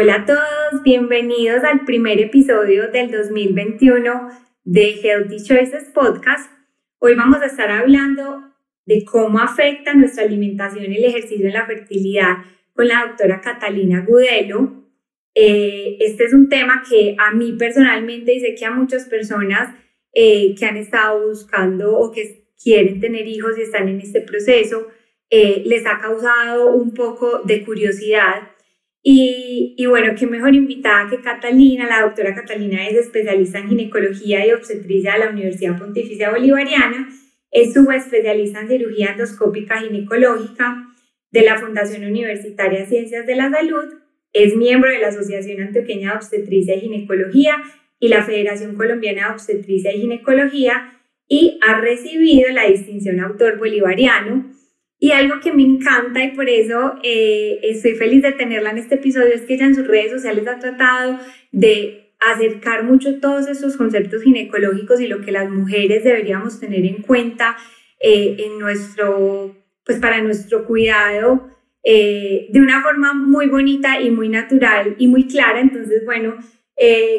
Hola a todos, bienvenidos al primer episodio del 2021 de Healthy Choices Podcast. Hoy vamos a estar hablando de cómo afecta nuestra alimentación el ejercicio en la fertilidad con la doctora Catalina Gudelo. Eh, este es un tema que a mí personalmente y sé que a muchas personas eh, que han estado buscando o que quieren tener hijos y están en este proceso, eh, les ha causado un poco de curiosidad y, bueno, qué mejor invitada que Catalina. La doctora Catalina es especialista en ginecología y obstetricia de la Universidad Pontificia Bolivariana. Es subespecialista en cirugía endoscópica ginecológica de la Fundación Universitaria Ciencias de la Salud. Es miembro de la Asociación Antioqueña de Obstetricia y Ginecología y la Federación Colombiana de Obstetricia y Ginecología y ha recibido la distinción autor bolivariano y algo que me encanta y por eso eh, estoy feliz de tenerla en este episodio es que ella en sus redes sociales ha tratado de acercar mucho todos estos conceptos ginecológicos y lo que las mujeres deberíamos tener en cuenta eh, en nuestro, pues para nuestro cuidado eh, de una forma muy bonita y muy natural y muy clara. Entonces, bueno,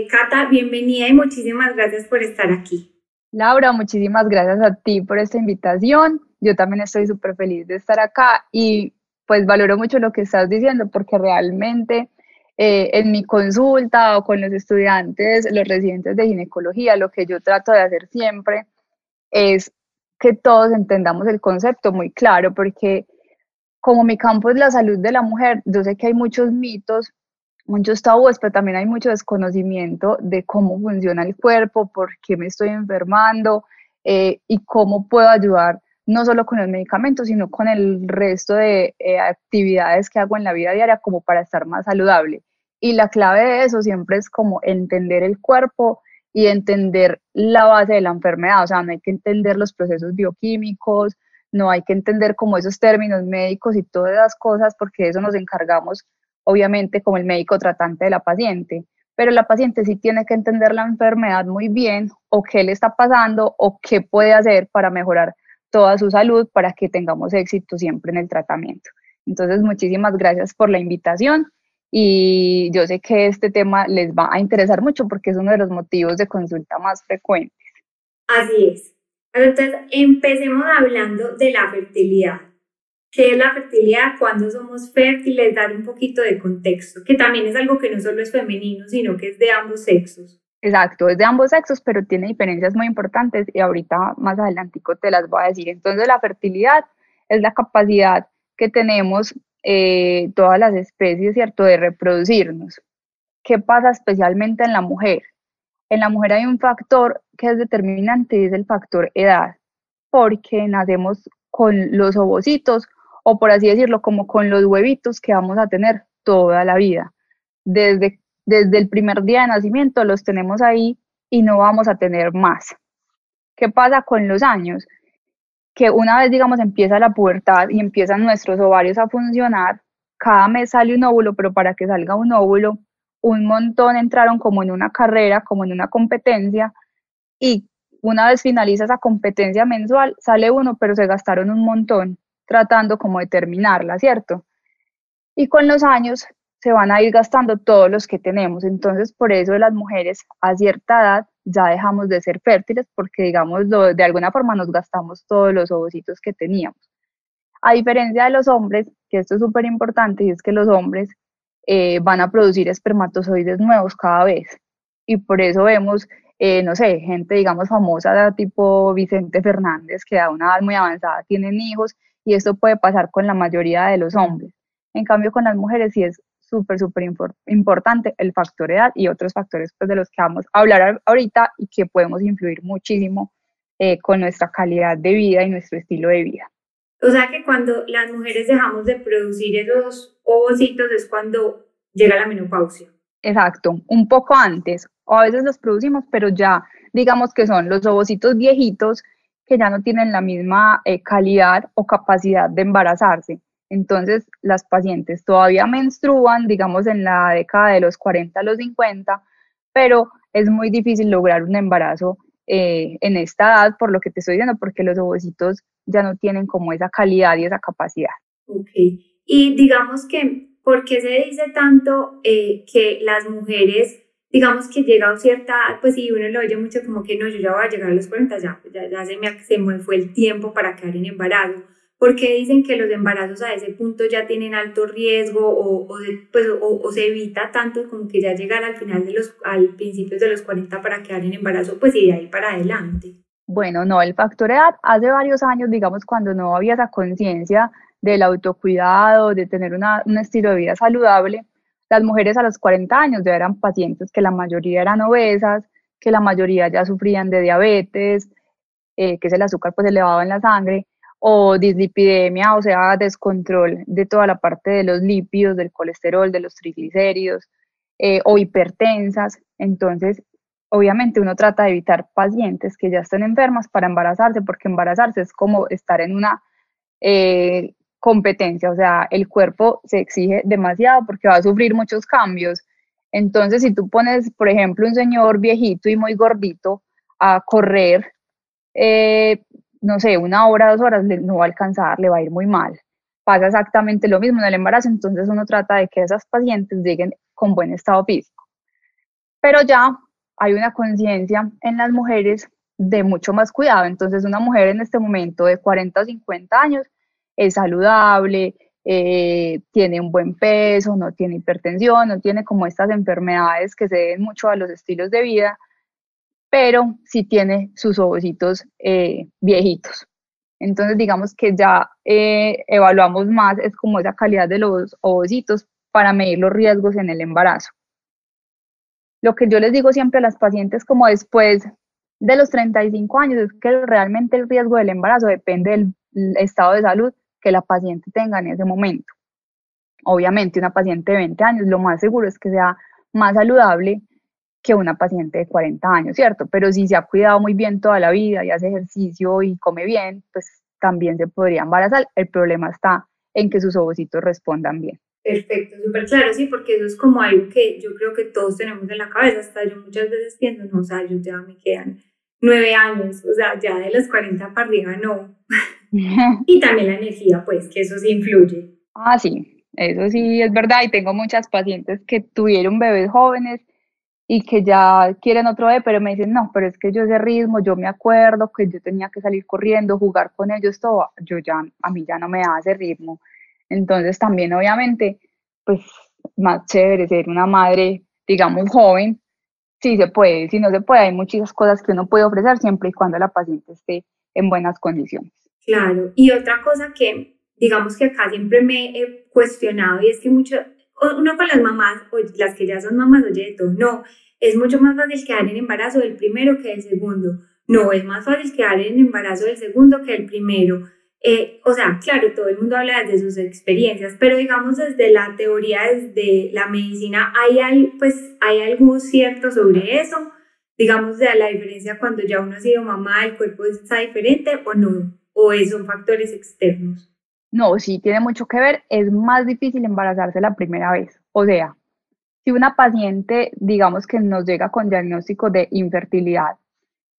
Cata, bienvenida y muchísimas gracias por estar aquí. Laura, muchísimas gracias a ti por esta invitación yo también estoy súper feliz de estar acá y pues valoro mucho lo que estás diciendo porque realmente eh, en mi consulta o con los estudiantes, los residentes de ginecología, lo que yo trato de hacer siempre es que todos entendamos el concepto muy claro porque como mi campo es la salud de la mujer, yo sé que hay muchos mitos, muchos tabúes, pero también hay mucho desconocimiento de cómo funciona el cuerpo, por qué me estoy enfermando eh, y cómo puedo ayudar no solo con los medicamentos, sino con el resto de eh, actividades que hago en la vida diaria como para estar más saludable. Y la clave de eso siempre es como entender el cuerpo y entender la base de la enfermedad, o sea, no hay que entender los procesos bioquímicos, no hay que entender como esos términos médicos y todas esas cosas, porque eso nos encargamos, obviamente, como el médico tratante de la paciente, pero la paciente sí tiene que entender la enfermedad muy bien, o qué le está pasando, o qué puede hacer para mejorar toda su salud para que tengamos éxito siempre en el tratamiento. Entonces, muchísimas gracias por la invitación y yo sé que este tema les va a interesar mucho porque es uno de los motivos de consulta más frecuentes. Así es. Entonces, empecemos hablando de la fertilidad. ¿Qué es la fertilidad? ¿Cuándo somos fértiles? Dar un poquito de contexto, que también es algo que no solo es femenino, sino que es de ambos sexos. Exacto, es de ambos sexos, pero tiene diferencias muy importantes y ahorita más adelantico te las voy a decir. Entonces la fertilidad es la capacidad que tenemos eh, todas las especies, ¿cierto?, de reproducirnos. ¿Qué pasa especialmente en la mujer? En la mujer hay un factor que es determinante y es el factor edad, porque nacemos con los ovocitos o por así decirlo, como con los huevitos que vamos a tener toda la vida. Desde desde el primer día de nacimiento los tenemos ahí y no vamos a tener más. ¿Qué pasa con los años? Que una vez, digamos, empieza la pubertad y empiezan nuestros ovarios a funcionar, cada mes sale un óvulo, pero para que salga un óvulo, un montón entraron como en una carrera, como en una competencia, y una vez finaliza esa competencia mensual, sale uno, pero se gastaron un montón tratando como de terminarla, ¿cierto? Y con los años se van a ir gastando todos los que tenemos. Entonces, por eso las mujeres a cierta edad ya dejamos de ser fértiles porque, digamos, de alguna forma nos gastamos todos los ovocitos que teníamos. A diferencia de los hombres, que esto es súper importante, y es que los hombres eh, van a producir espermatozoides nuevos cada vez. Y por eso vemos eh, no sé, gente, digamos, famosa tipo Vicente Fernández, que a una edad muy avanzada tienen hijos, y esto puede pasar con la mayoría de los hombres. En cambio, con las mujeres sí es súper, súper importante el factor edad y otros factores pues, de los que vamos a hablar ahorita y que podemos influir muchísimo eh, con nuestra calidad de vida y nuestro estilo de vida. O sea que cuando las mujeres dejamos de producir esos ovocitos es cuando llega la menopausia. Exacto, un poco antes, o a veces los producimos, pero ya digamos que son los ovocitos viejitos que ya no tienen la misma eh, calidad o capacidad de embarazarse. Entonces, las pacientes todavía menstruan, digamos, en la década de los 40 a los 50, pero es muy difícil lograr un embarazo eh, en esta edad, por lo que te estoy diciendo, porque los ovocitos ya no tienen como esa calidad y esa capacidad. Ok. Y digamos que, ¿por qué se dice tanto eh, que las mujeres, digamos que llega a cierta edad, pues si uno lo oye mucho como que no, yo ya voy a llegar a los 40, ya, se, me, se me fue el tiempo para quedar en embarazo? ¿Por qué dicen que los embarazos a ese punto ya tienen alto riesgo o, o, pues, o, se evita tanto como que ya llegar al final de los, al principio de los 40 para quedar en embarazo, pues y de ahí para adelante? Bueno, no, el factor edad hace varios años, digamos, cuando no había esa conciencia del autocuidado, de tener una, un estilo de vida saludable, las mujeres a los 40 años ya eran pacientes que la mayoría eran obesas, que la mayoría ya sufrían de diabetes, eh, que es el azúcar pues elevado en la sangre, o dislipidemia, o sea, descontrol de toda la parte de los lípidos, del colesterol, de los triglicéridos, eh, o hipertensas. Entonces, obviamente uno trata de evitar pacientes que ya estén enfermas para embarazarse, porque embarazarse es como estar en una eh, competencia, o sea, el cuerpo se exige demasiado porque va a sufrir muchos cambios. Entonces, si tú pones, por ejemplo, un señor viejito y muy gordito a correr, eh, no sé, una hora, dos horas, no va a alcanzar, le va a ir muy mal. Pasa exactamente lo mismo en el embarazo, entonces uno trata de que esas pacientes lleguen con buen estado físico. Pero ya hay una conciencia en las mujeres de mucho más cuidado, entonces una mujer en este momento de 40 o 50 años es saludable, eh, tiene un buen peso, no tiene hipertensión, no tiene como estas enfermedades que se deben mucho a los estilos de vida, pero sí tiene sus ovocitos eh, viejitos. Entonces, digamos que ya eh, evaluamos más, es como esa calidad de los ovocitos para medir los riesgos en el embarazo. Lo que yo les digo siempre a las pacientes como después de los 35 años es que realmente el riesgo del embarazo depende del estado de salud que la paciente tenga en ese momento. Obviamente una paciente de 20 años lo más seguro es que sea más saludable que una paciente de 40 años, ¿cierto? Pero si se ha cuidado muy bien toda la vida y hace ejercicio y come bien, pues también se podría embarazar. El problema está en que sus ovocitos respondan bien. Perfecto, súper claro, sí, porque eso es como algo que yo creo que todos tenemos en la cabeza, hasta yo muchas veces pienso, no, o sea, yo ya me quedan nueve años, o sea, ya de los 40 para arriba no. y también la energía, pues, que eso sí influye. Ah, sí, eso sí es verdad, y tengo muchas pacientes que tuvieron bebés jóvenes y que ya quieren otro bebé, pero me dicen, no, pero es que yo ese ritmo, yo me acuerdo que yo tenía que salir corriendo, jugar con ellos, todo, yo ya, a mí ya no me da ese ritmo. Entonces también obviamente, pues más chévere ser una madre, digamos, joven, sí se puede, si no se puede, hay muchas cosas que uno puede ofrecer siempre y cuando la paciente esté en buenas condiciones. Claro, y otra cosa que digamos que acá siempre me he cuestionado y es que mucho, uno con las mamás, o las que ya son mamás, oye, de todo, no, es mucho más fácil quedar en embarazo del primero que del segundo. No, es más fácil quedar en embarazo del segundo que del primero. Eh, o sea, claro, todo el mundo habla desde sus experiencias, pero digamos desde la teoría, desde la medicina, ¿hay, pues, ¿hay algo cierto sobre eso? Digamos, de la diferencia cuando ya uno ha sido mamá, el cuerpo está diferente o no, o son factores externos. No, sí, tiene mucho que ver. Es más difícil embarazarse la primera vez. O sea, si una paciente, digamos que nos llega con diagnóstico de infertilidad,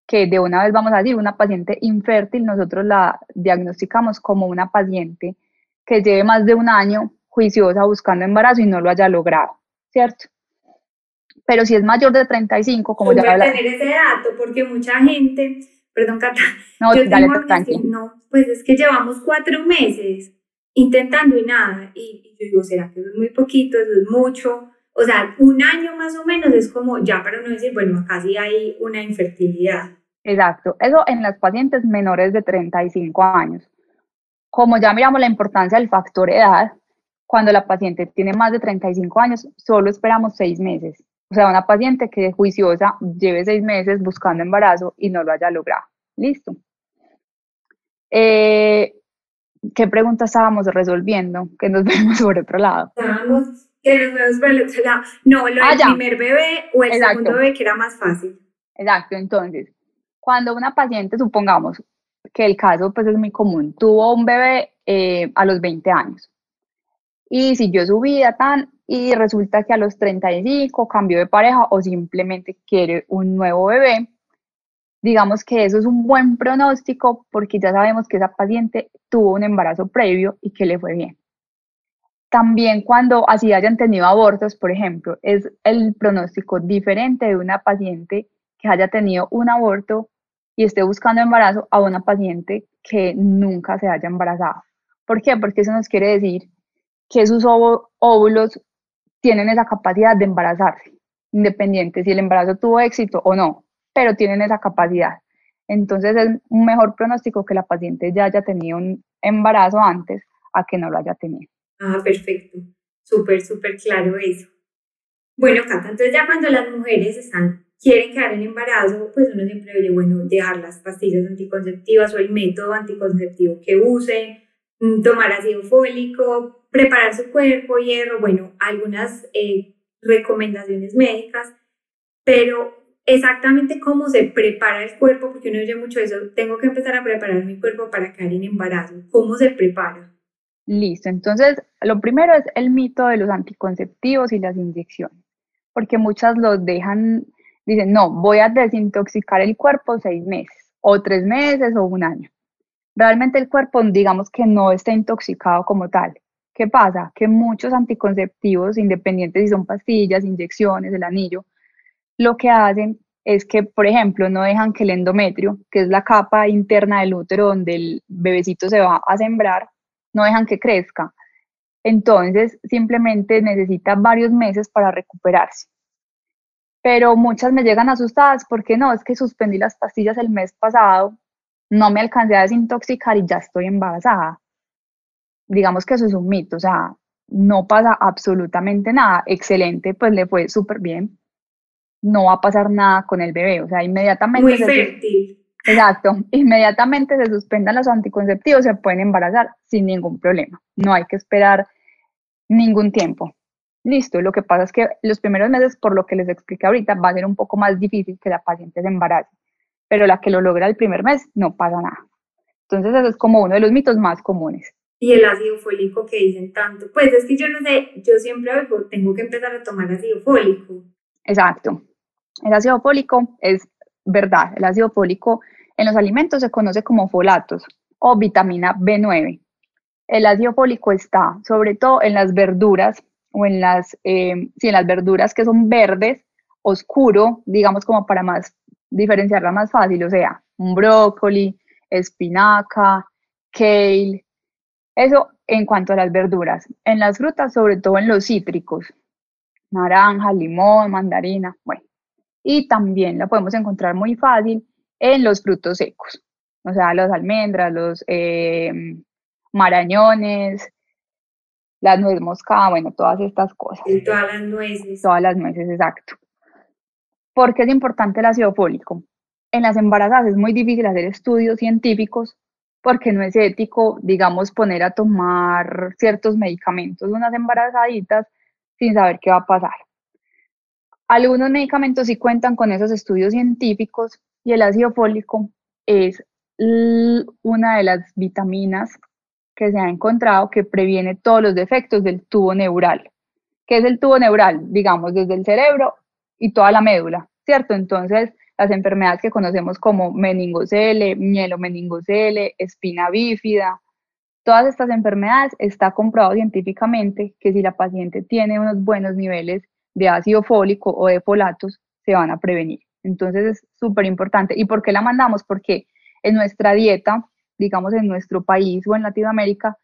que de una vez vamos a decir una paciente infértil, nosotros la diagnosticamos como una paciente que lleve más de un año juiciosa buscando embarazo y no lo haya logrado, ¿cierto? Pero si es mayor de 35, como ya habla... tener ese dato porque mucha gente Perdón, Cata. No, yo dale, tengo no, pues es que llevamos cuatro meses intentando y nada. Y, yo digo, ¿será que eso es muy poquito? ¿Eso es mucho? o sea, un año más o menos es como ya para no decir, bueno, sí hay una infertilidad. Exacto, eso en las pacientes menores de 35 años. Como ya miramos la importancia del factor edad, cuando la paciente tiene más de 35 años, solo esperamos seis meses. O sea, una paciente que juiciosa lleve seis meses buscando embarazo y no lo haya logrado. Listo. Eh, ¿Qué pregunta estábamos resolviendo? Que nos vemos por otro lado. Estábamos que nos vemos por el otro lado. No, lo del ah, primer bebé o el segundo bebé que era más fácil. Exacto, entonces, cuando una paciente, supongamos que el caso pues es muy común, tuvo un bebé eh, a los 20 años y siguió su vida tan y resulta que a los 35 cambió de pareja o simplemente quiere un nuevo bebé, digamos que eso es un buen pronóstico porque ya sabemos que esa paciente tuvo un embarazo previo y que le fue bien. También cuando así hayan tenido abortos, por ejemplo, es el pronóstico diferente de una paciente que haya tenido un aborto y esté buscando embarazo a una paciente que nunca se haya embarazado. ¿Por qué? Porque eso nos quiere decir que sus óvulos tienen esa capacidad de embarazarse, independiente si el embarazo tuvo éxito o no pero tienen esa capacidad. Entonces es un mejor pronóstico que la paciente ya haya tenido un embarazo antes a que no lo haya tenido. Ah, perfecto. Súper, súper claro eso. Bueno, Cata, entonces ya cuando las mujeres están, quieren quedar en embarazo, pues uno siempre oye, bueno, dejar las pastillas anticonceptivas o el método anticonceptivo que usen, tomar ácido fólico, preparar su cuerpo, hierro, bueno, algunas eh, recomendaciones médicas, pero exactamente cómo se prepara el cuerpo, porque uno oye mucho eso, tengo que empezar a preparar mi cuerpo para caer en embarazo. ¿Cómo se prepara? Listo, entonces lo primero es el mito de los anticonceptivos y las inyecciones, porque muchas los dejan, dicen, no, voy a desintoxicar el cuerpo seis meses, o tres meses, o un año. Realmente el cuerpo, digamos que no está intoxicado como tal. ¿Qué pasa? Que muchos anticonceptivos, independientes si son pastillas, inyecciones, el anillo, lo que hacen es que, por ejemplo, no dejan que el endometrio, que es la capa interna del útero donde el bebecito se va a sembrar, no dejan que crezca. Entonces, simplemente necesita varios meses para recuperarse. Pero muchas me llegan asustadas porque no, es que suspendí las pastillas el mes pasado, no me alcancé a desintoxicar y ya estoy embarazada. Digamos que eso es un mito, o sea, no pasa absolutamente nada. Excelente, pues le fue súper bien no va a pasar nada con el bebé, o sea, inmediatamente... Muy fértil. Exacto, inmediatamente se suspendan los anticonceptivos, se pueden embarazar sin ningún problema, no hay que esperar ningún tiempo. Listo, lo que pasa es que los primeros meses, por lo que les expliqué ahorita, va a ser un poco más difícil que la paciente se embarace, pero la que lo logra el primer mes no pasa nada. Entonces eso es como uno de los mitos más comunes. Y el ácido fólico que dicen tanto, pues es que yo no sé, yo siempre oigo, tengo que empezar a tomar ácido fólico. Exacto, el ácido fólico es verdad, el ácido fólico en los alimentos se conoce como folatos o vitamina B9. El ácido fólico está sobre todo en las verduras o en las, eh, en las verduras que son verdes, oscuro, digamos como para más diferenciarla más fácil, o sea, un brócoli, espinaca, kale, eso en cuanto a las verduras. En las frutas, sobre todo en los cítricos, naranja, limón, mandarina, bueno, y también la podemos encontrar muy fácil en los frutos secos, o sea, las almendras, los eh, marañones, las nuez moscada, bueno, todas estas cosas. Y todas las nueces. Todas las nueces, exacto. ¿Por qué es importante el ácido fólico? En las embarazadas es muy difícil hacer estudios científicos porque no es ético, digamos, poner a tomar ciertos medicamentos unas embarazaditas sin saber qué va a pasar. Algunos medicamentos sí cuentan con esos estudios científicos y el ácido fólico es una de las vitaminas que se ha encontrado que previene todos los defectos del tubo neural. ¿Qué es el tubo neural? Digamos, desde el cerebro y toda la médula, ¿cierto? Entonces, las enfermedades que conocemos como meningocele, mielomeningocele, espina bífida, todas estas enfermedades está comprobado científicamente que si la paciente tiene unos buenos niveles de ácido fólico o de folatos se van a prevenir. Entonces es súper importante. ¿Y por qué la mandamos? Porque en nuestra dieta, digamos en nuestro país o en Latinoamérica,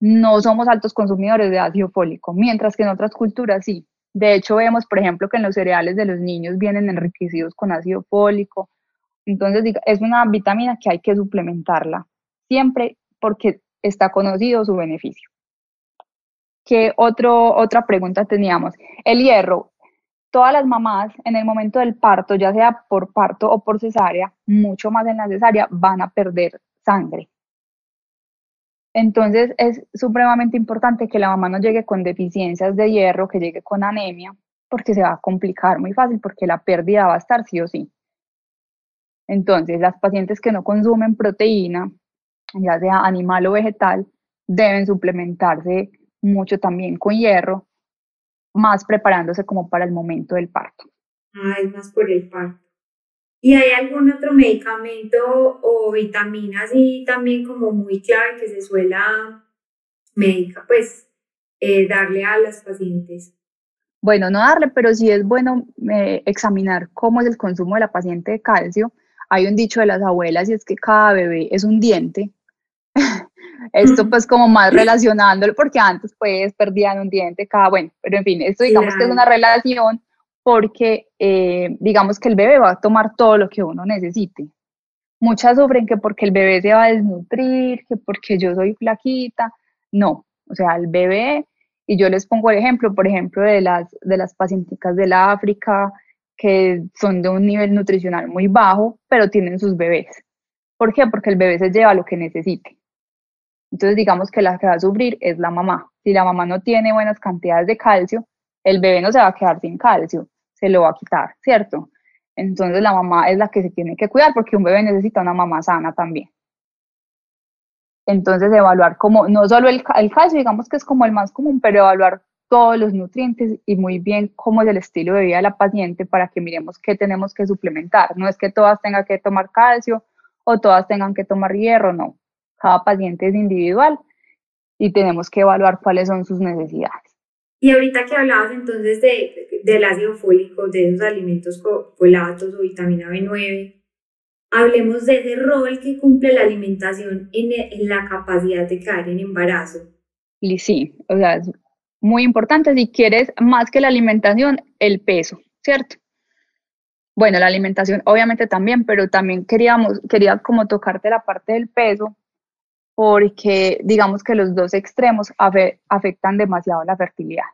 no somos altos consumidores de ácido fólico, mientras que en otras culturas sí. De hecho, vemos, por ejemplo, que en los cereales de los niños vienen enriquecidos con ácido fólico. Entonces, es una vitamina que hay que suplementarla siempre porque está conocido su beneficio. ¿Qué otro, otra pregunta teníamos? El hierro. Todas las mamás en el momento del parto, ya sea por parto o por cesárea, mucho más en la cesárea, van a perder sangre. Entonces es supremamente importante que la mamá no llegue con deficiencias de hierro, que llegue con anemia, porque se va a complicar muy fácil, porque la pérdida va a estar sí o sí. Entonces, las pacientes que no consumen proteína, ya sea animal o vegetal, deben suplementarse mucho también con hierro, más preparándose como para el momento del parto. Ah, es más por el parto. ¿Y hay algún otro medicamento o vitamina así también como muy clave que se suela médica, pues eh, darle a las pacientes? Bueno, no darle, pero sí es bueno eh, examinar cómo es el consumo de la paciente de calcio. Hay un dicho de las abuelas y es que cada bebé es un diente. esto pues como más relacionándolo, porque antes pues perdían un diente cada, bueno, pero en fin, esto digamos que es una relación porque eh, digamos que el bebé va a tomar todo lo que uno necesite. Muchas sufren que porque el bebé se va a desnutrir, que porque yo soy flaquita. No, o sea, el bebé, y yo les pongo el ejemplo, por ejemplo, de las, de las pacienticas de la África que son de un nivel nutricional muy bajo, pero tienen sus bebés. ¿Por qué? Porque el bebé se lleva lo que necesite. Entonces, digamos que la que va a sufrir es la mamá. Si la mamá no tiene buenas cantidades de calcio, el bebé no se va a quedar sin calcio se lo va a quitar, ¿cierto? Entonces la mamá es la que se tiene que cuidar porque un bebé necesita una mamá sana también. Entonces evaluar como, no solo el, el calcio, digamos que es como el más común, pero evaluar todos los nutrientes y muy bien cómo es el estilo de vida de la paciente para que miremos qué tenemos que suplementar. No es que todas tengan que tomar calcio o todas tengan que tomar hierro, no. Cada paciente es individual y tenemos que evaluar cuáles son sus necesidades. Y ahorita que hablabas entonces de, del ácido fólico, de esos alimentos folatos o vitamina B9, hablemos de ese rol que cumple la alimentación en, en la capacidad de caer en embarazo. Y sí, o sea, es muy importante si quieres más que la alimentación, el peso, ¿cierto? Bueno, la alimentación obviamente también, pero también queríamos, quería como tocarte la parte del peso, porque digamos que los dos extremos afectan demasiado la fertilidad.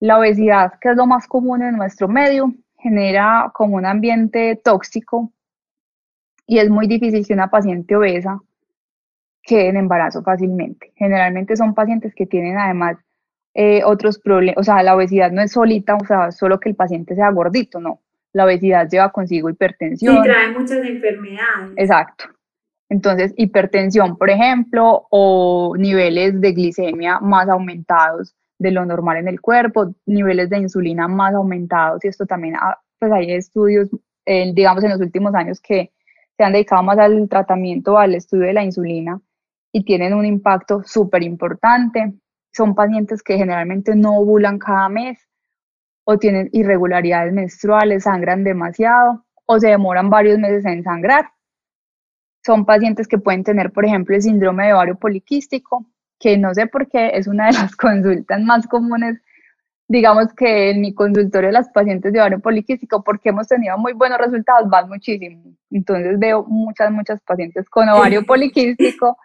La obesidad, que es lo más común en nuestro medio, genera como un ambiente tóxico y es muy difícil que una paciente obesa quede en embarazo fácilmente. Generalmente son pacientes que tienen además eh, otros problemas, o sea, la obesidad no es solita, o sea, solo que el paciente sea gordito, no. La obesidad lleva consigo hipertensión. Y trae muchas enfermedades. Exacto. Entonces, hipertensión, por ejemplo, o niveles de glicemia más aumentados de lo normal en el cuerpo, niveles de insulina más aumentados, y esto también, ah, pues hay estudios, digamos, en los últimos años que se han dedicado más al tratamiento, al estudio de la insulina, y tienen un impacto súper importante. Son pacientes que generalmente no ovulan cada mes, o tienen irregularidades menstruales, sangran demasiado, o se demoran varios meses en sangrar son pacientes que pueden tener, por ejemplo, el síndrome de ovario poliquístico, que no sé por qué es una de las consultas más comunes, digamos que en mi consultorio las pacientes de ovario poliquístico, porque hemos tenido muy buenos resultados, van muchísimo. Entonces veo muchas, muchas pacientes con ovario poliquístico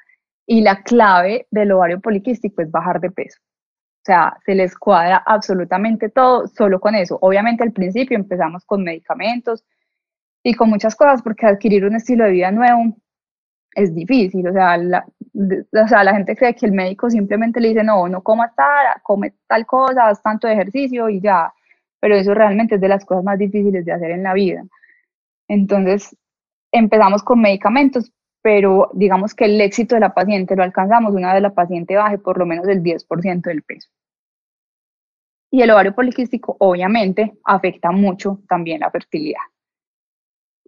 y la clave del ovario poliquístico es bajar de peso. O sea, se les cuadra absolutamente todo solo con eso. Obviamente al principio empezamos con medicamentos y con muchas cosas porque adquirir un estilo de vida nuevo es difícil, o sea, la, o sea, la gente cree que el médico simplemente le dice, no, no comas tal, come tal cosa, haz tanto ejercicio y ya, pero eso realmente es de las cosas más difíciles de hacer en la vida. Entonces, empezamos con medicamentos, pero digamos que el éxito de la paciente lo alcanzamos una vez la paciente baje por lo menos el 10% del peso. Y el ovario poliquístico obviamente afecta mucho también la fertilidad.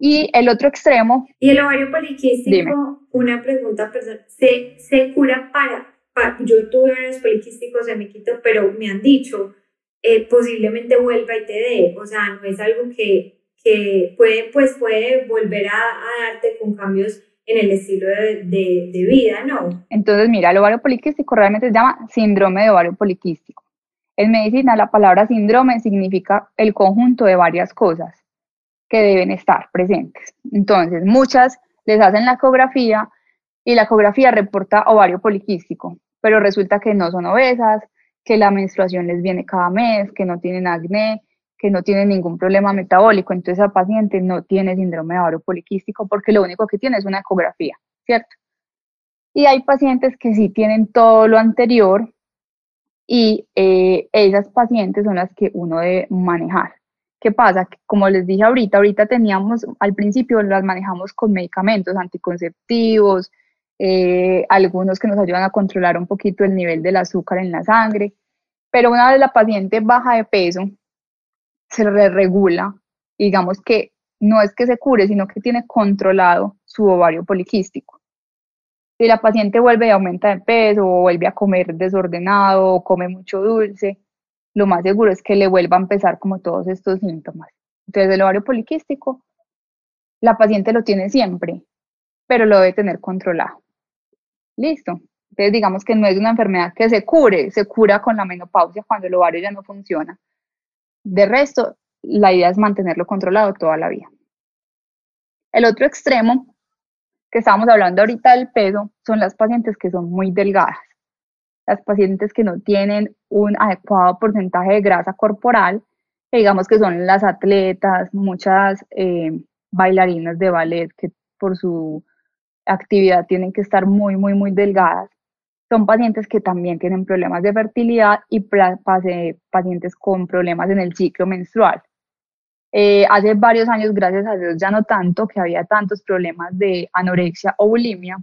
Y el otro extremo. Y el ovario poliquístico, una pregunta personal, ¿se, ¿se cura para, Yo tuve ovarios poliquísticos, se me quitó, pero me han dicho, eh, posiblemente vuelva y te dé. O sea, no es algo que, que puede, pues puede volver a, a darte con cambios en el estilo de, de, de, vida, ¿no? Entonces, mira, el ovario poliquístico realmente se llama síndrome de ovario poliquístico. En medicina la palabra síndrome significa el conjunto de varias cosas que deben estar presentes. Entonces, muchas les hacen la ecografía y la ecografía reporta ovario poliquístico, pero resulta que no son obesas, que la menstruación les viene cada mes, que no tienen acné, que no tienen ningún problema metabólico, entonces esa paciente no tiene síndrome de ovario poliquístico porque lo único que tiene es una ecografía, ¿cierto? Y hay pacientes que sí tienen todo lo anterior y eh, esas pacientes son las que uno debe manejar. ¿Qué pasa? Como les dije ahorita, ahorita teníamos, al principio las manejamos con medicamentos anticonceptivos, eh, algunos que nos ayudan a controlar un poquito el nivel del azúcar en la sangre, pero una vez la paciente baja de peso, se regula, digamos que no es que se cure, sino que tiene controlado su ovario poliquístico. Si la paciente vuelve y aumenta de peso o vuelve a comer desordenado o come mucho dulce, lo más seguro es que le vuelva a empezar como todos estos síntomas. Entonces el ovario poliquístico, la paciente lo tiene siempre, pero lo debe tener controlado. Listo. Entonces digamos que no es una enfermedad que se cure, se cura con la menopausia cuando el ovario ya no funciona de resto, la idea es mantenerlo controlado toda la vida. El otro extremo que estábamos hablando ahorita del peso son las pacientes que son muy delgadas, las pacientes que no tienen un adecuado porcentaje de grasa corporal, digamos que son las atletas, muchas eh, bailarinas de ballet que por su actividad tienen que estar muy, muy, muy delgadas son pacientes que también tienen problemas de fertilidad y pacientes con problemas en el ciclo menstrual. Eh, hace varios años, gracias a Dios, ya no tanto, que había tantos problemas de anorexia o bulimia.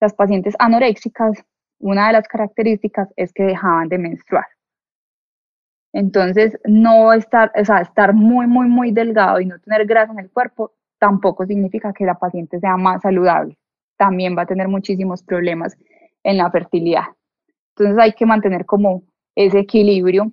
Las pacientes anoréxicas, una de las características es que dejaban de menstruar. Entonces, no estar, o sea, estar muy, muy, muy delgado y no tener grasa en el cuerpo tampoco significa que la paciente sea más saludable. También va a tener muchísimos problemas en la fertilidad. Entonces hay que mantener como ese equilibrio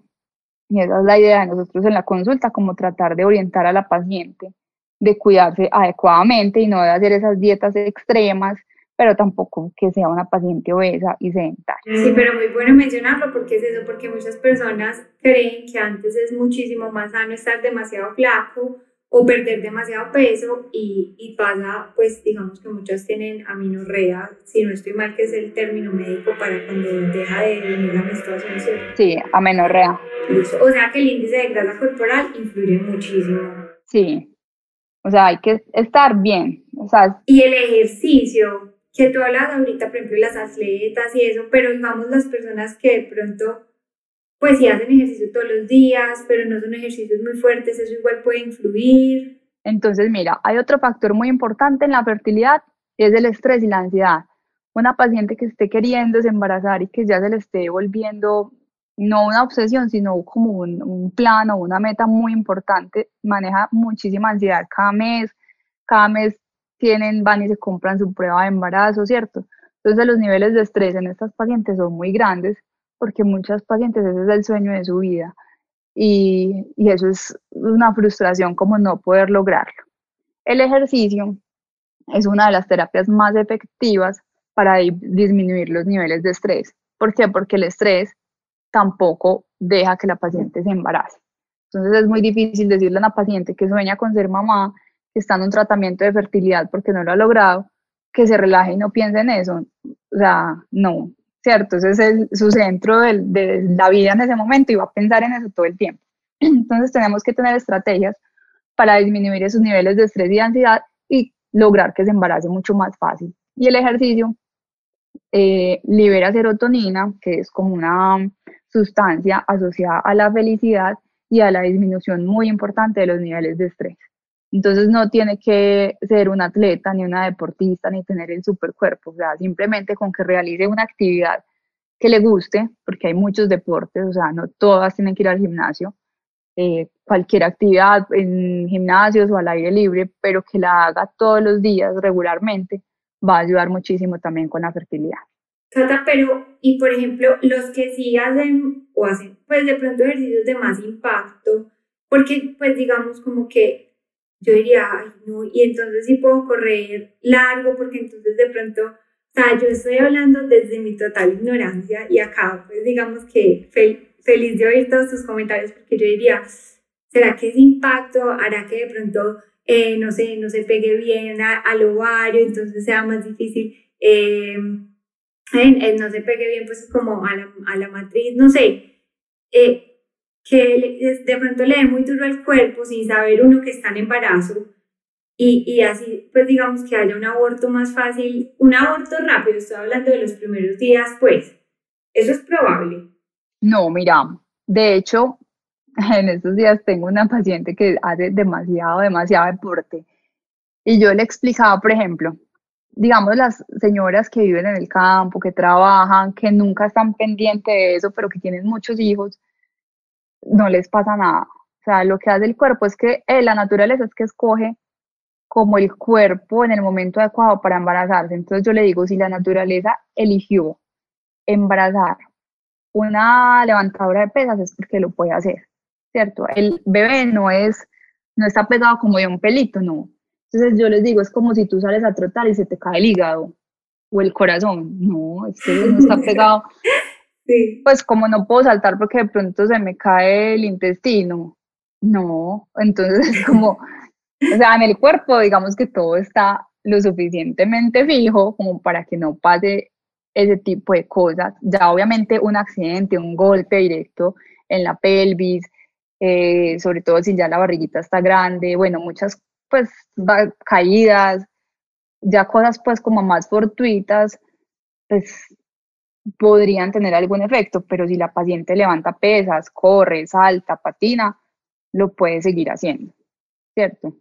y esa es la idea de nosotros en la consulta, como tratar de orientar a la paciente, de cuidarse adecuadamente y no de hacer esas dietas extremas, pero tampoco que sea una paciente obesa y sedentaria. Sí, pero muy bueno mencionarlo porque es eso, porque muchas personas creen que antes es muchísimo más sano estar demasiado flaco o perder demasiado peso y, y, pasa, pues digamos que muchas tienen aminorrea, si no estoy mal, que es el término médico para cuando deja de venir la menstruación, ¿cierto? Sí, amenorrea. O sea que el índice de grasa corporal influye muchísimo. Sí, o sea, hay que estar bien. O sea, y el ejercicio, que tú hablas ahorita, por ejemplo, las atletas y eso, pero digamos las personas que de pronto pues si hacen ejercicio todos los días, pero no son ejercicios muy fuertes, eso igual puede influir. Entonces, mira, hay otro factor muy importante en la fertilidad, es el estrés y la ansiedad. Una paciente que esté queriendo embarazar y que ya se le esté volviendo no una obsesión, sino como un, un plan o una meta muy importante, maneja muchísima ansiedad cada mes, cada mes tienen, van y se compran su prueba de embarazo, ¿cierto? Entonces los niveles de estrés en estas pacientes son muy grandes porque muchas pacientes ese es el sueño de su vida y, y eso es una frustración como no poder lograrlo. El ejercicio es una de las terapias más efectivas para disminuir los niveles de estrés. ¿Por qué? Porque el estrés tampoco deja que la paciente se embarace. Entonces es muy difícil decirle a una paciente que sueña con ser mamá, que está en un tratamiento de fertilidad porque no lo ha logrado, que se relaje y no piense en eso. O sea, no, ¿cierto? Ese es su centro de, la vida en ese momento y va a pensar en eso todo el tiempo. Entonces tenemos que tener estrategias para disminuir esos niveles de estrés y ansiedad y lograr que se embarace mucho más fácil. Y el ejercicio eh, libera serotonina, que es como una sustancia asociada a la felicidad y a la disminución muy importante de los niveles de estrés. Entonces no tiene que ser un atleta, ni una deportista, ni tener el supercuerpo, o sea, simplemente con que realice una actividad que le guste, porque hay muchos deportes, o sea, no todas tienen que ir al gimnasio, eh, cualquier actividad en gimnasios o al aire libre, pero que la haga todos los días regularmente, va a ayudar muchísimo también con la fertilidad. Cata, pero, y por ejemplo, los que sí hacen o hacen, pues de pronto ejercicios de más impacto, porque pues digamos como que yo diría, ay, no, y entonces sí puedo correr largo, porque entonces de pronto, o sea, yo estoy hablando desde mi total ignorancia y acá, pues digamos que feliz de oír todos tus comentarios porque yo diría, ¿será que ese impacto hará que de pronto, eh, no sé, no se pegue bien al ovario, entonces sea más difícil, eh, no se pegue bien pues como a la, a la matriz, no sé, eh, que de pronto le dé muy duro al cuerpo sin saber uno que está en embarazo y, y, así, pues digamos que haya un aborto más fácil, un aborto rápido, estoy hablando de los primeros días, pues, ¿eso es probable? No, mira, de hecho, en estos días tengo una paciente que hace demasiado, demasiado deporte y yo le explicaba, por ejemplo, digamos las señoras que viven en el campo, que trabajan, que nunca están pendientes de eso, pero que tienen muchos hijos, no les pasa nada. O sea, lo que hace el cuerpo es que eh, la naturaleza es que escoge como el cuerpo en el momento adecuado para embarazarse. Entonces yo le digo, si la naturaleza eligió embarazar una levantadora de pesas es porque lo puede hacer, ¿cierto? El bebé no es, no está pegado como de un pelito, no. Entonces yo les digo, es como si tú sales a trotar y se te cae el hígado o el corazón, no, es que no está pegado. Pues como no puedo saltar porque de pronto se me cae el intestino, no, entonces es como o sea, en el cuerpo, digamos que todo está lo suficientemente fijo como para que no pase ese tipo de cosas. Ya obviamente un accidente, un golpe directo en la pelvis, eh, sobre todo si ya la barriguita está grande, bueno, muchas pues caídas, ya cosas pues como más fortuitas, pues podrían tener algún efecto, pero si la paciente levanta pesas, corre, salta, patina, lo puede seguir haciendo, ¿cierto?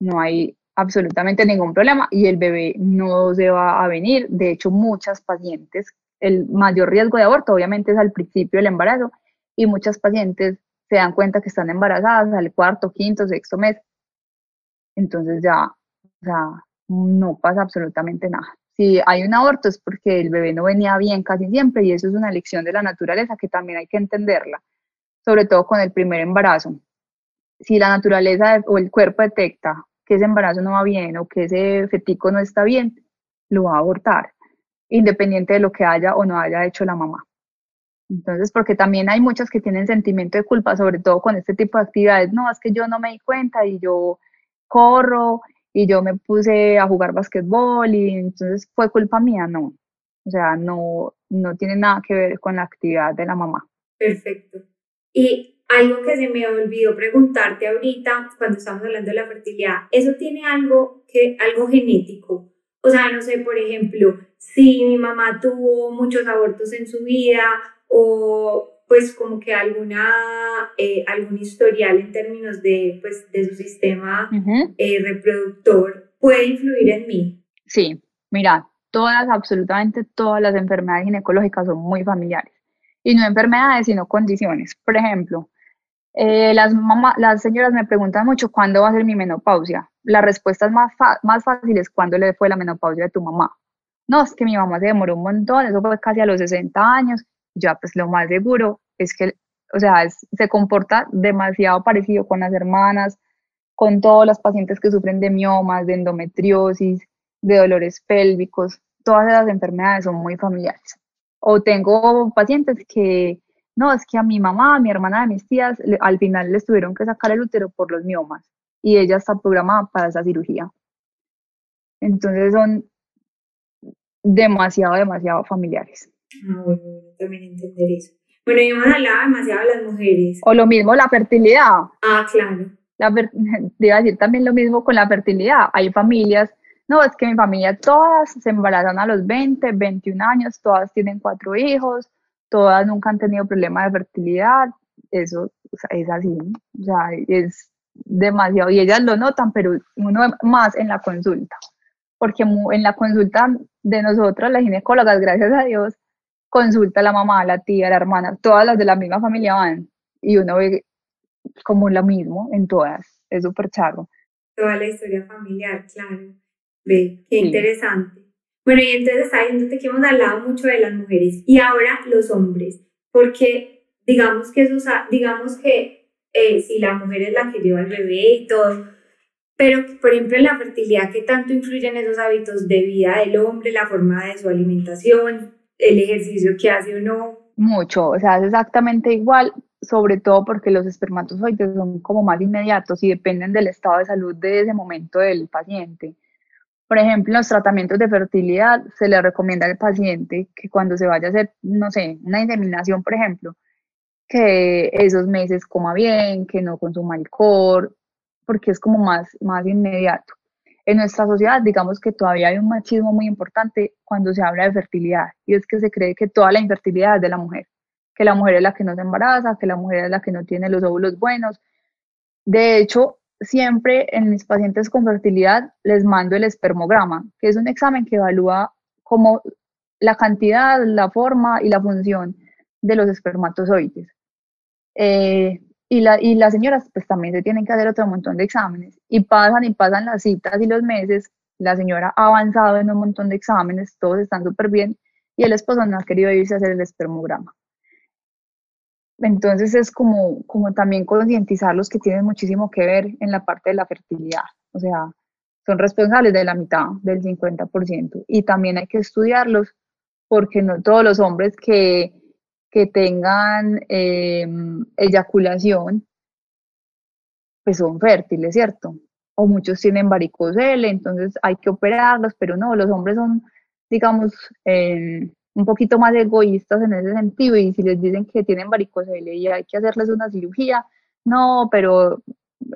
no hay absolutamente ningún problema y el bebé no se va a venir. De hecho, muchas pacientes, el mayor riesgo de aborto obviamente es al principio del embarazo y muchas pacientes se dan cuenta que están embarazadas al cuarto, quinto, sexto mes. Entonces ya, ya no pasa absolutamente nada. Si hay un aborto es porque el bebé no venía bien casi siempre y eso es una lección de la naturaleza que también hay que entenderla, sobre todo con el primer embarazo. Si la naturaleza o el cuerpo detecta que ese embarazo no va bien o que ese fetico no está bien, lo va a abortar, independiente de lo que haya o no haya hecho la mamá. Entonces, porque también hay muchas que tienen sentimiento de culpa, sobre todo con este tipo de actividades. No, es que yo no me di cuenta y yo corro y yo me puse a jugar basquetbol y entonces fue culpa mía. No, o sea, no, no tiene nada que ver con la actividad de la mamá. Perfecto. Y algo que se me olvidó preguntarte ahorita cuando estamos hablando de la fertilidad, ¿eso tiene algo, que, algo genético? O sea, no sé, por ejemplo, si mi mamá tuvo muchos abortos en su vida o pues como que alguna, eh, algún historial en términos de, pues, de su sistema eh, reproductor puede influir en mí. Sí, mira, todas, absolutamente todas las enfermedades ginecológicas son muy familiares. Y no enfermedades, sino condiciones. Por ejemplo, eh, las, las señoras me preguntan mucho cuándo va a ser mi menopausia. La respuesta es más, más fácil es cuándo le fue la menopausia de tu mamá. No, es que mi mamá se demoró un montón, eso fue casi a los 60 años. Ya, pues lo más seguro es que, o sea, se comporta demasiado parecido con las hermanas, con todas las pacientes que sufren de miomas, de endometriosis, de dolores pélvicos. Todas esas enfermedades son muy familiares. O tengo pacientes que no, es que a mi mamá, a mi hermana, a mis tías, al final les tuvieron que sacar el útero por los miomas y ella está programada para esa cirugía. Entonces son demasiado, demasiado familiares. Bueno, también entender eso. Bueno, y hemos hablado demasiado de las mujeres. O lo mismo la fertilidad. Ah, claro. La te a decir también lo mismo con la fertilidad. Hay familias, no, es que mi familia todas se embarazan a los 20, 21 años, todas tienen cuatro hijos, todas nunca han tenido problemas de fertilidad, eso es así, o sea, es demasiado, y ellas lo notan, pero uno más en la consulta, porque en la consulta de nosotros, las ginecólogas, gracias a Dios, consulta a la mamá, la tía, la hermana, todas las de la misma familia van, y uno ve como lo mismo en todas, es súper charro. Toda la historia familiar, claro. Ve, qué interesante. Bueno, y entonces está diciéndote que hemos hablado mucho de las mujeres y ahora los hombres, porque digamos que, eso, digamos que eh, si la mujer es la que lleva el bebé y todo, pero por ejemplo en la fertilidad, ¿qué tanto influyen esos hábitos de vida del hombre, la forma de su alimentación, el ejercicio que hace o no? Mucho, o sea, es exactamente igual, sobre todo porque los espermatozoides son como más inmediatos y dependen del estado de salud de ese momento del paciente. Por ejemplo, en los tratamientos de fertilidad se le recomienda al paciente que cuando se vaya a hacer, no sé, una inseminación, por ejemplo, que esos meses coma bien, que no consuma alcohol, porque es como más, más inmediato. En nuestra sociedad, digamos que todavía hay un machismo muy importante cuando se habla de fertilidad, y es que se cree que toda la infertilidad es de la mujer, que la mujer es la que no se embaraza, que la mujer es la que no tiene los óvulos buenos. De hecho, siempre en mis pacientes con fertilidad les mando el espermograma, que es un examen que evalúa como la cantidad, la forma y la función de los espermatozoides. Eh, y, la, y las señoras pues también se tienen que hacer otro montón de exámenes y pasan y pasan las citas y los meses, la señora ha avanzado en un montón de exámenes, todos están súper bien y el esposo no ha querido irse a hacer el espermograma. Entonces es como, como también concientizarlos que tienen muchísimo que ver en la parte de la fertilidad, o sea, son responsables de la mitad, del 50%, y también hay que estudiarlos porque no todos los hombres que que tengan em, eyaculación, pues son fértiles, ¿cierto? O muchos tienen varicocele, entonces hay que operarlos, pero no, los hombres son, digamos, em, un poquito más egoístas en ese sentido y si les dicen que tienen varicocele y hay que hacerles una cirugía, no, pero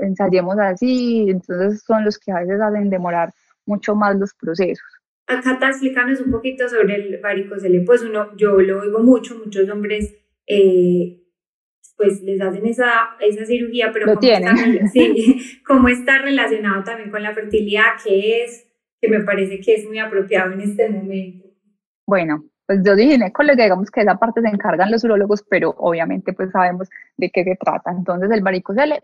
ensayemos así, entonces son los que a veces hacen demorar mucho más los procesos. Cata, explícanos un poquito sobre el varicocele. Pues uno, yo lo oigo mucho, muchos hombres eh, pues les hacen esa, esa cirugía, pero lo tienen. Está, sí, cómo está relacionado también con la fertilidad, que es, que me parece que es muy apropiado en este momento. Bueno, pues yo dije ginecóloga, digamos que esa parte se encargan los urologos, pero obviamente pues sabemos de qué se trata. Entonces el varicocele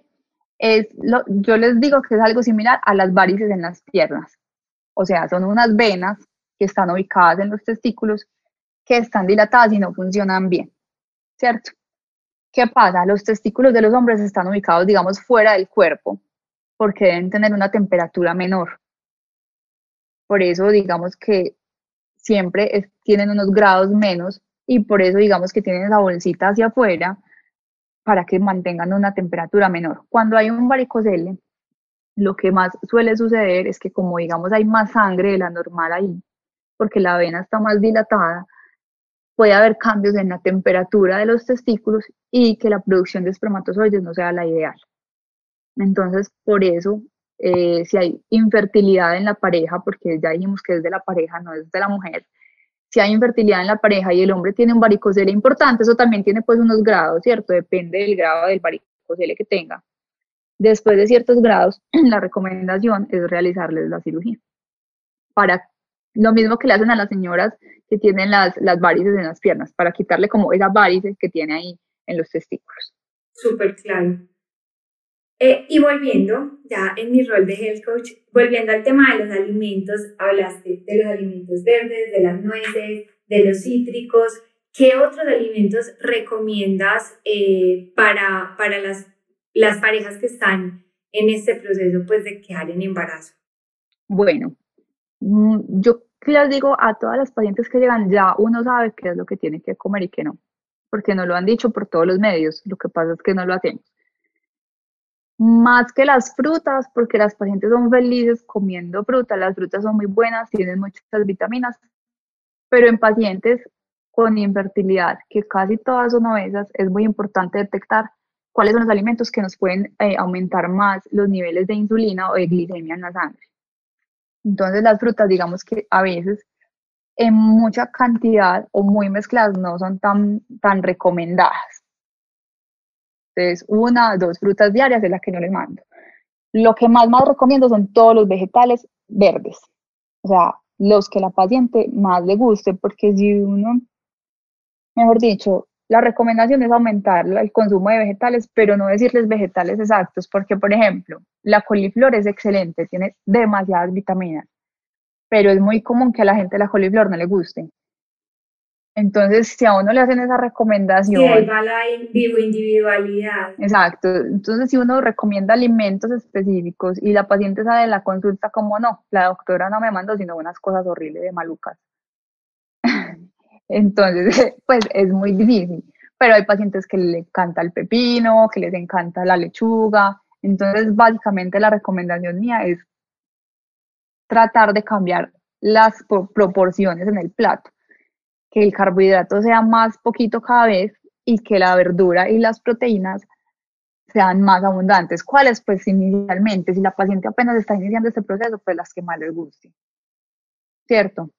es, lo, yo les digo que es algo similar a las varices en las piernas. O sea, son unas venas que están ubicadas en los testículos que están dilatadas y no funcionan bien, ¿cierto? ¿Qué pasa? Los testículos de los hombres están ubicados, digamos, fuera del cuerpo porque deben tener una temperatura menor. Por eso, digamos que siempre tienen unos grados menos y por eso, digamos que tienen esa bolsita hacia afuera para que mantengan una temperatura menor. Cuando hay un varicocele, lo que más suele suceder es que como digamos hay más sangre de la normal ahí, porque la vena está más dilatada, puede haber cambios en la temperatura de los testículos y que la producción de espermatozoides no sea la ideal. Entonces, por eso, eh, si hay infertilidad en la pareja, porque ya dijimos que es de la pareja, no es de la mujer, si hay infertilidad en la pareja y el hombre tiene un varicocele importante, eso también tiene pues unos grados, ¿cierto? Depende del grado del varicocele que tenga. Después de ciertos grados, la recomendación es realizarles la cirugía. Para lo mismo que le hacen a las señoras que tienen las, las varices en las piernas, para quitarle como esas varices que tiene ahí en los testículos. Súper claro. Eh, y volviendo, ya en mi rol de health coach, volviendo al tema de los alimentos, hablaste de los alimentos verdes, de las nueces, de los cítricos. ¿Qué otros alimentos recomiendas eh, para, para las las parejas que están en este proceso pues de quedar en embarazo? Bueno, mm, yo les digo a todas las pacientes que llegan, ya uno sabe qué es lo que tiene que comer y qué no, porque no lo han dicho por todos los medios, lo que pasa es que no lo hacemos. Más que las frutas, porque las pacientes son felices comiendo fruta, las frutas son muy buenas, tienen muchas vitaminas, pero en pacientes con infertilidad, que casi todas son obesas, es muy importante detectar cuáles son los alimentos que nos pueden eh, aumentar más los niveles de insulina o de glicemia en la sangre. Entonces las frutas, digamos que a veces en mucha cantidad o muy mezcladas no son tan, tan recomendadas. Entonces una dos frutas diarias es la que no les mando. Lo que más más recomiendo son todos los vegetales verdes, o sea, los que la paciente más le guste, porque si uno, mejor dicho, la recomendación es aumentar el consumo de vegetales, pero no decirles vegetales exactos, porque por ejemplo, la coliflor es excelente, tiene demasiadas vitaminas, pero es muy común que a la gente la coliflor no le guste. Entonces, si a uno le hacen esa recomendación... Sí, va la individualidad. Exacto. Entonces, si uno recomienda alimentos específicos y la paciente sale de la consulta como no, la doctora no me mandó sino unas cosas horribles de malucas. Entonces, pues es muy difícil. Pero hay pacientes que les encanta el pepino, que les encanta la lechuga. Entonces, básicamente la recomendación mía es tratar de cambiar las proporciones en el plato, que el carbohidrato sea más poquito cada vez y que la verdura y las proteínas sean más abundantes. ¿Cuáles? Pues inicialmente, si la paciente apenas está iniciando este proceso, pues las que más les guste. ¿Cierto?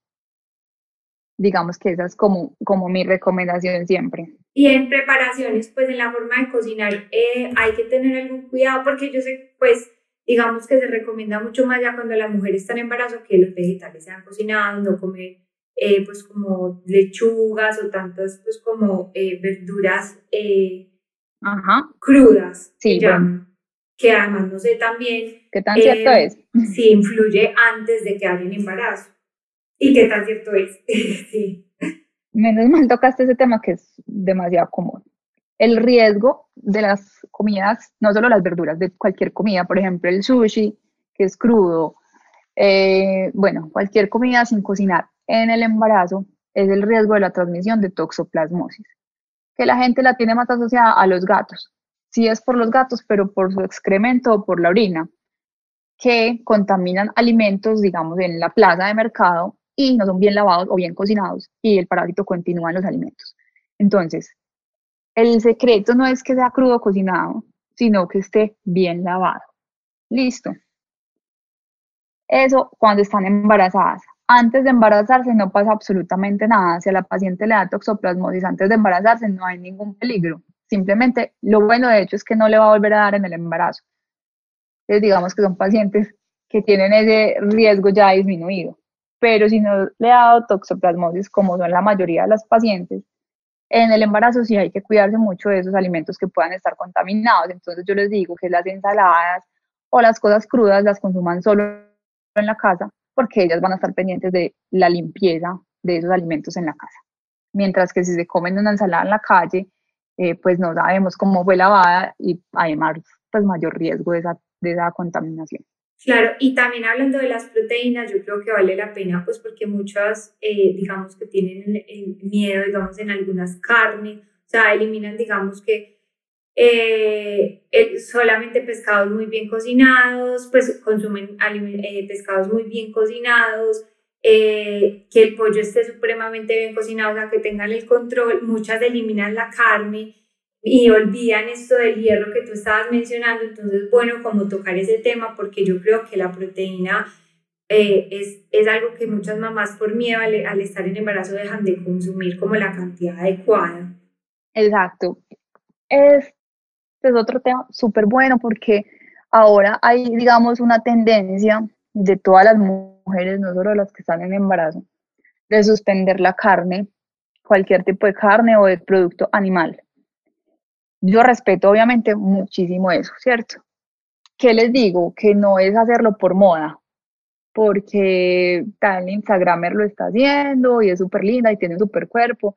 Digamos que esa es como, como mi recomendación siempre. Y en preparaciones, pues en la forma de cocinar, eh, hay que tener algún cuidado porque yo sé, pues, digamos que se recomienda mucho más ya cuando las mujeres están en embarazo que los vegetales sean cocinados, no comer eh, pues como lechugas o tantas pues como eh, verduras crudas. Sí, Que además no sé también. ¿Qué tan cierto es? Si influye antes de quedar en embarazo. ¿Y qué tan cierto es? sí. Menos mal tocaste ese tema que es demasiado común. El riesgo de las comidas, no solo las verduras, de cualquier comida, por ejemplo, el sushi, que es crudo, eh, bueno, cualquier comida sin cocinar en el embarazo, es el riesgo de la transmisión de toxoplasmosis, que la gente la tiene más asociada a los gatos. Sí es por los gatos, pero por su excremento o por la orina, que contaminan alimentos, digamos, en la plaza de mercado y no son bien lavados o bien cocinados y el parásito continúa en los alimentos. Entonces, el secreto no es que sea crudo cocinado, sino que esté bien lavado. Listo. Eso cuando están embarazadas. Antes de embarazarse no pasa absolutamente nada. Si a la paciente le da toxoplasmosis antes de embarazarse no hay ningún peligro. Simplemente lo bueno de hecho es que no le va a volver a dar en el embarazo. Entonces digamos que son pacientes que tienen ese riesgo ya disminuido pero si no le ha dado toxoplasmosis, como son la mayoría de las pacientes, en el embarazo sí hay que cuidarse mucho de esos alimentos que puedan estar contaminados. Entonces yo les digo que las ensaladas o las cosas crudas las consuman solo en la casa, porque ellas van a estar pendientes de la limpieza de esos alimentos en la casa. Mientras que si se comen una ensalada en la calle, eh, pues no sabemos cómo fue lavada y además pues mayor riesgo de esa, de esa contaminación. Claro, y también hablando de las proteínas, yo creo que vale la pena, pues porque muchas, eh, digamos que tienen el, miedo, digamos, en algunas carnes, o sea, eliminan, digamos que eh, solamente pescados muy bien cocinados, pues consumen eh, pescados muy bien cocinados, que el pollo esté supremamente bien cocinado, o sea, que tengan el control, muchas eliminan la carne y olvidan esto del hierro que tú estabas mencionando, entonces bueno, como tocar ese tema, porque yo creo que la proteína eh, es, es, algo que muchas mamás por miedo al, al, estar en embarazo dejan de consumir como la cantidad adecuada. Exacto. Este es otro tema súper bueno porque ahora hay, digamos, una tendencia de todas las mujeres, no solo las que están en embarazo, de suspender la carne, cualquier tipo de carne o de producto animal. Yo respeto obviamente muchísimo eso, ¿cierto? ¿Qué les digo? Que no es hacerlo por moda, porque tal Instagramer lo está haciendo y es súper linda y tiene un súper cuerpo.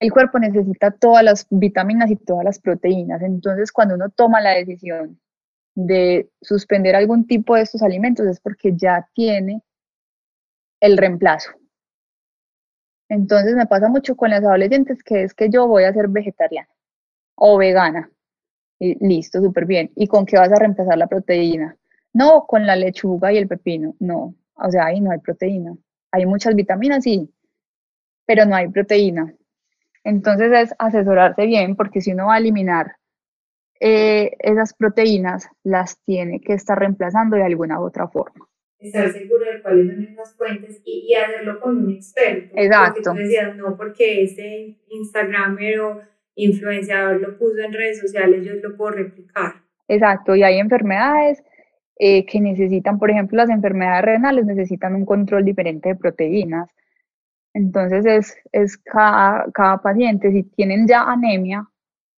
El cuerpo necesita todas las vitaminas y todas las proteínas. Entonces, cuando uno toma la decisión de suspender algún tipo de estos alimentos es porque ya tiene el reemplazo. Entonces me pasa mucho con las adolescentes que es que yo voy a ser vegetariana o vegana. Y listo, súper bien. ¿Y con qué vas a reemplazar la proteína? No, con la lechuga y el pepino. No, o sea, ahí no hay proteína. Hay muchas vitaminas, sí, pero no hay proteína. Entonces es asesorarse bien porque si uno va a eliminar eh, esas proteínas, las tiene que estar reemplazando de alguna u otra forma. Estar seguro de cuáles son esas fuentes y, hacerlo con un experto. Exacto. Porque tú decías, no, porque ese Instagramer o influenciador lo puso en redes sociales, yo lo puedo replicar. Exacto, y hay enfermedades eh, que necesitan, por ejemplo, las enfermedades renales necesitan un control diferente de proteínas. Entonces es, es cada, cada paciente, si tienen ya anemia,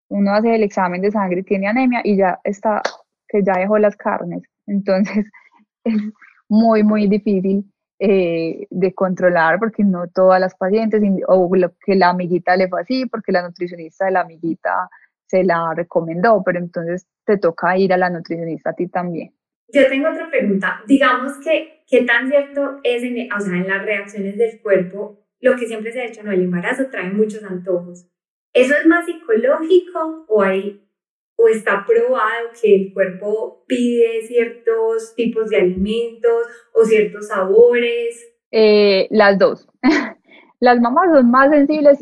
uno hace el examen de sangre y tiene anemia y ya está, que ya dejó las carnes. Entonces es muy, muy difícil eh, de controlar, porque no todas las pacientes, o que la amiguita le fue así, porque la nutricionista de la amiguita se la recomendó, pero entonces te toca ir a la nutricionista a ti también. Yo tengo otra pregunta. Digamos que, ¿qué tan cierto es en, o sea, en las reacciones del cuerpo lo que siempre se ha dicho, no, el embarazo trae muchos antojos. ¿Eso es más psicológico o, hay, o está probado que el cuerpo pide ciertos tipos de alimentos o ciertos sabores? Eh, las dos. Las mamás son más sensibles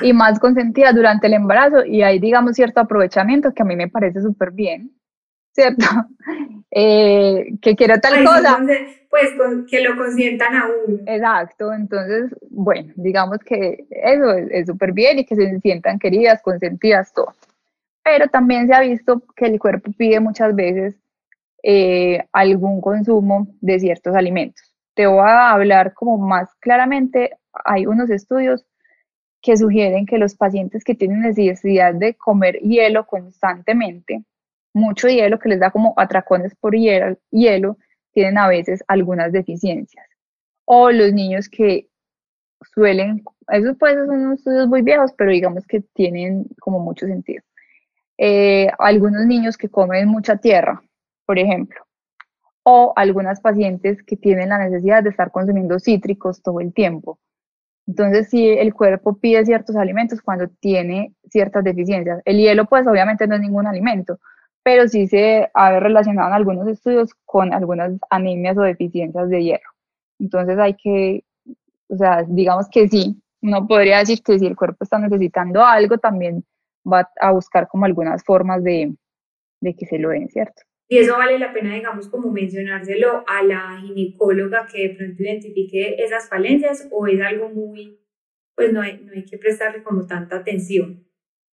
y más consentidas durante el embarazo y hay, digamos, cierto aprovechamiento que a mí me parece súper bien, ¿cierto? Eh, que quiero tal cosa. pues que lo consientan a uno. Exacto, entonces, bueno, digamos que eso es súper bien y que se sientan queridas, consentidas, todo. Pero también se ha visto que el cuerpo pide muchas veces eh, algún consumo de ciertos alimentos. Te voy a hablar como más claramente, hay unos estudios que sugieren que los pacientes que tienen necesidad de comer hielo constantemente, mucho hielo que les da como atracones por hielo, tienen a veces algunas deficiencias. O los niños que suelen, esos pues son unos estudios muy viejos, pero digamos que tienen como mucho sentido. Eh, algunos niños que comen mucha tierra, por ejemplo, o algunas pacientes que tienen la necesidad de estar consumiendo cítricos todo el tiempo. Entonces, si el cuerpo pide ciertos alimentos cuando tiene ciertas deficiencias. El hielo, pues obviamente no es ningún alimento, pero sí se ha relacionado en algunos estudios con algunas anemias o deficiencias de hierro. Entonces hay que, o sea, digamos que sí, uno podría decir que si el cuerpo está necesitando algo, también va a buscar como algunas formas de, de que se lo den, ¿cierto? Y eso vale la pena, digamos, como mencionárselo a la ginecóloga que de pronto identifique esas falencias o es algo muy, pues no hay, no hay que prestarle como tanta atención.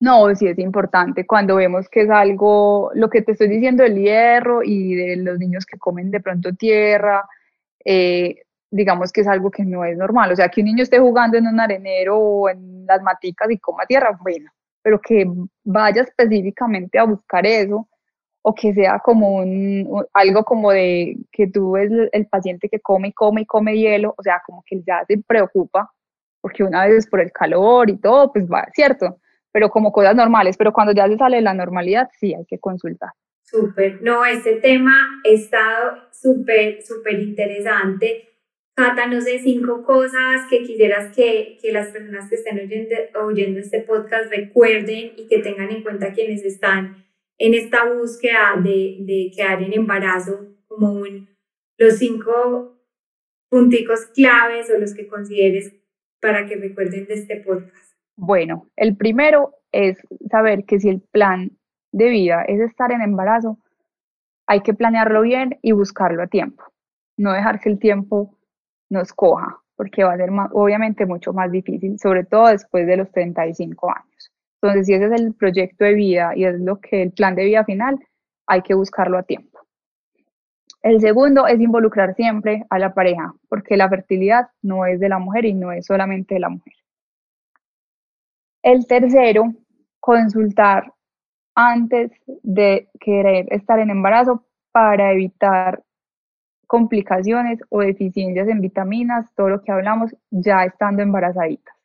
No, sí es importante cuando vemos que es algo, lo que te estoy diciendo del hierro y de los niños que comen de pronto tierra, eh, digamos que es algo que no es normal. O sea, que un niño esté jugando en un arenero o en las maticas y coma tierra, bueno, pero que vaya específicamente a buscar eso o que sea como un, algo como de que tú ves el paciente que come y come y come hielo, o sea, como que ya se preocupa, porque una vez por el calor y todo, pues va, ¿cierto? pero como cosas normales, pero cuando ya se sale de la normalidad, sí hay que consultar. Súper, no, este tema ha estado súper, súper interesante. Cata, no sé, cinco cosas que quisieras que, que las personas que estén oyendo, oyendo este podcast recuerden y que tengan en cuenta quienes están en esta búsqueda de, de quedar en embarazo, como un, los cinco punticos claves o los que consideres para que recuerden de este podcast. Bueno, el primero es saber que si el plan de vida es estar en embarazo, hay que planearlo bien y buscarlo a tiempo. No dejar que el tiempo nos coja, porque va a ser obviamente mucho más difícil, sobre todo después de los 35 años. Entonces, si ese es el proyecto de vida y es lo que el plan de vida final, hay que buscarlo a tiempo. El segundo es involucrar siempre a la pareja, porque la fertilidad no es de la mujer y no es solamente de la mujer. El tercero, consultar antes de querer estar en embarazo para evitar complicaciones o deficiencias en vitaminas, todo lo que hablamos ya estando embarazaditas.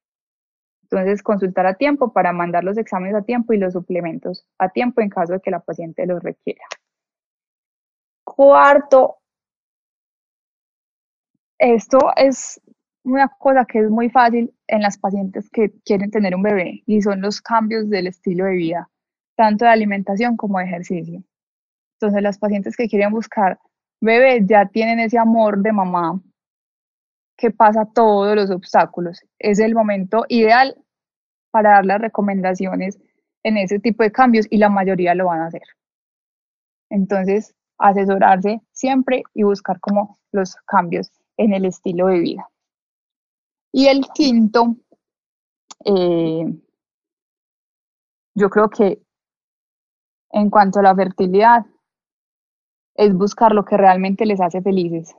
Entonces, consultar a tiempo para mandar los exámenes a tiempo y los suplementos a tiempo en caso de que la paciente los requiera. Cuarto, esto es una cosa que es muy fácil en las pacientes que quieren tener un bebé y son los cambios del estilo de vida, tanto de alimentación como de ejercicio. Entonces las pacientes que quieren buscar bebé ya tienen ese amor de mamá que pasa todos los obstáculos. Es el momento ideal para dar las recomendaciones en ese tipo de cambios y la mayoría lo van a hacer. Entonces, asesorarse siempre y buscar como los cambios en el estilo de vida. Y el quinto, eh, yo creo que en cuanto a la fertilidad, es buscar lo que realmente les hace felices,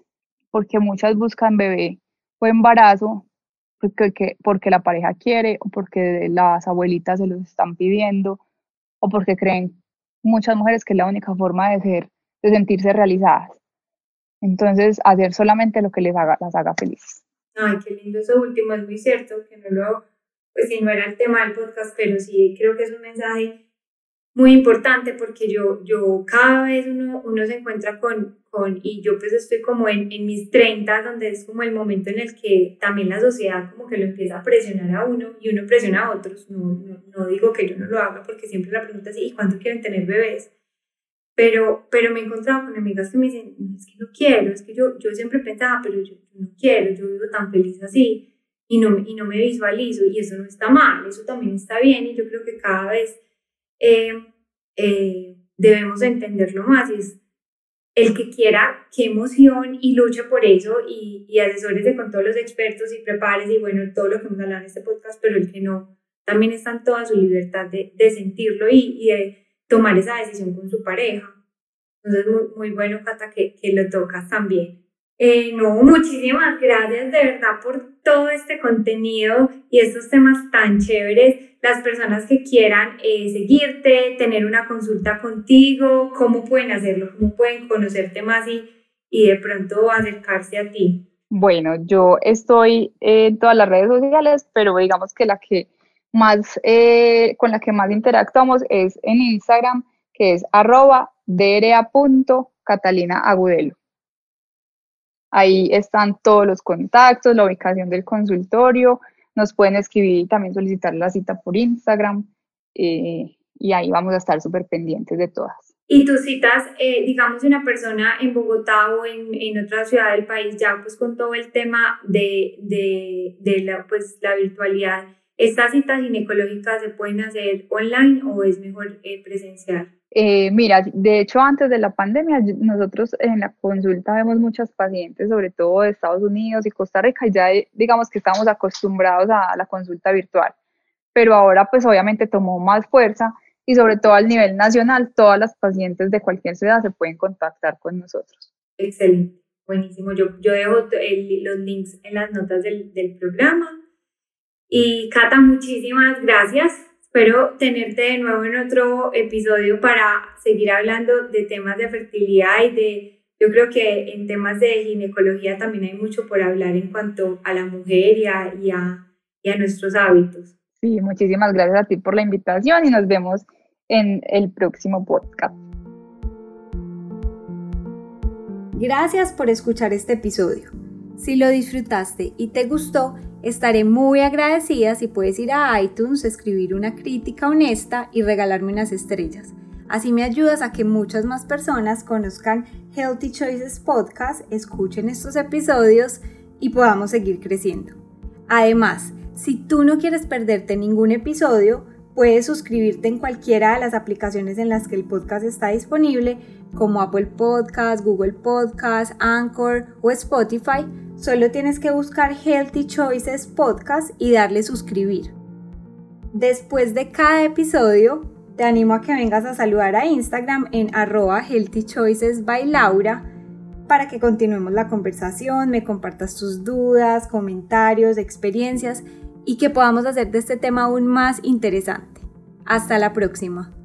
porque muchas buscan bebé o embarazo porque, porque la pareja quiere o porque las abuelitas se los están pidiendo o porque creen muchas mujeres que es la única forma de ser, de sentirse realizadas. Entonces, hacer solamente lo que les haga, las haga felices. Ay, qué lindo eso último, es muy cierto, que no lo, pues si no era el tema del podcast, pero sí creo que es un mensaje muy importante porque yo, yo cada vez uno, uno se encuentra con, con, y yo pues estoy como en, en mis 30, donde es como el momento en el que también la sociedad como que lo empieza a presionar a uno y uno presiona a otros. No, no, no digo que yo no lo haga porque siempre la pregunta es, ¿y cuánto quieren tener bebés? Pero, pero me he encontrado con amigas que me dicen, es que no quiero, es que yo, yo siempre pensaba, pero yo, no quiero, yo vivo tan feliz así y no, y no me visualizo y eso no está mal, eso también está bien y yo creo que cada vez eh, eh, debemos entenderlo más y es el que quiera, qué emoción y lucha por eso y, y asesores con todos los expertos y prepares y bueno, todo lo que hemos hablado en este podcast, pero el que no, también está en toda su libertad de, de sentirlo y, y, de tomar esa decisión con su pareja. Entonces, muy, muy bueno, Cata, que, que lo tocas también. Eh, no, muchísimas gracias de verdad por todo este contenido y estos temas tan chéveres. Las personas que quieran eh, seguirte, tener una consulta contigo, ¿cómo pueden hacerlo? ¿Cómo pueden conocerte más y, y de pronto acercarse a ti? Bueno, yo estoy en todas las redes sociales, pero digamos que la que más, eh, con la que más interactuamos es en Instagram, que es arroba agudelo. Ahí están todos los contactos, la ubicación del consultorio, nos pueden escribir y también solicitar la cita por Instagram eh, y ahí vamos a estar súper pendientes de todas. Y tus citas, eh, digamos, una persona en Bogotá o en, en, otra ciudad del país, ya pues con todo el tema de, de, de la, pues, la virtualidad, ¿estas citas ginecológicas se pueden hacer online o es mejor eh, presencial? Eh, mira, de hecho antes de la pandemia nosotros en la consulta vemos muchas pacientes, sobre todo de Estados Unidos y Costa Rica, y ya eh, digamos que estamos acostumbrados a la consulta virtual, pero ahora pues obviamente tomó más fuerza y sobre todo al nivel nacional todas las pacientes de cualquier ciudad se pueden contactar con nosotros. Excelente, buenísimo. Yo, yo dejo los links en las notas del, del programa. Y Cata, muchísimas gracias Espero tenerte de nuevo en otro episodio para seguir hablando de temas de fertilidad y de, yo creo que en temas de ginecología también hay mucho por hablar en cuanto a la mujer y a, y a, y a nuestros hábitos. Sí, muchísimas gracias a ti por la invitación y nos vemos en el próximo podcast. Gracias por escuchar este episodio. Si lo disfrutaste y te gustó, Estaré muy agradecida si puedes ir a iTunes, escribir una crítica honesta y regalarme unas estrellas. Así me ayudas a que muchas más personas conozcan Healthy Choices Podcast, escuchen estos episodios y podamos seguir creciendo. Además, si tú no quieres perderte ningún episodio, puedes suscribirte en cualquiera de las aplicaciones en las que el podcast está disponible, como Apple Podcast, Google Podcast, Anchor o Spotify Solo tienes que buscar Healthy Choices Podcast y darle suscribir. Después de cada episodio, te animo a que vengas a saludar a Instagram en arroba Healthy Choices by Laura para que continuemos la conversación, me compartas tus dudas, comentarios, experiencias y que podamos hacer de este tema aún más interesante. Hasta la próxima.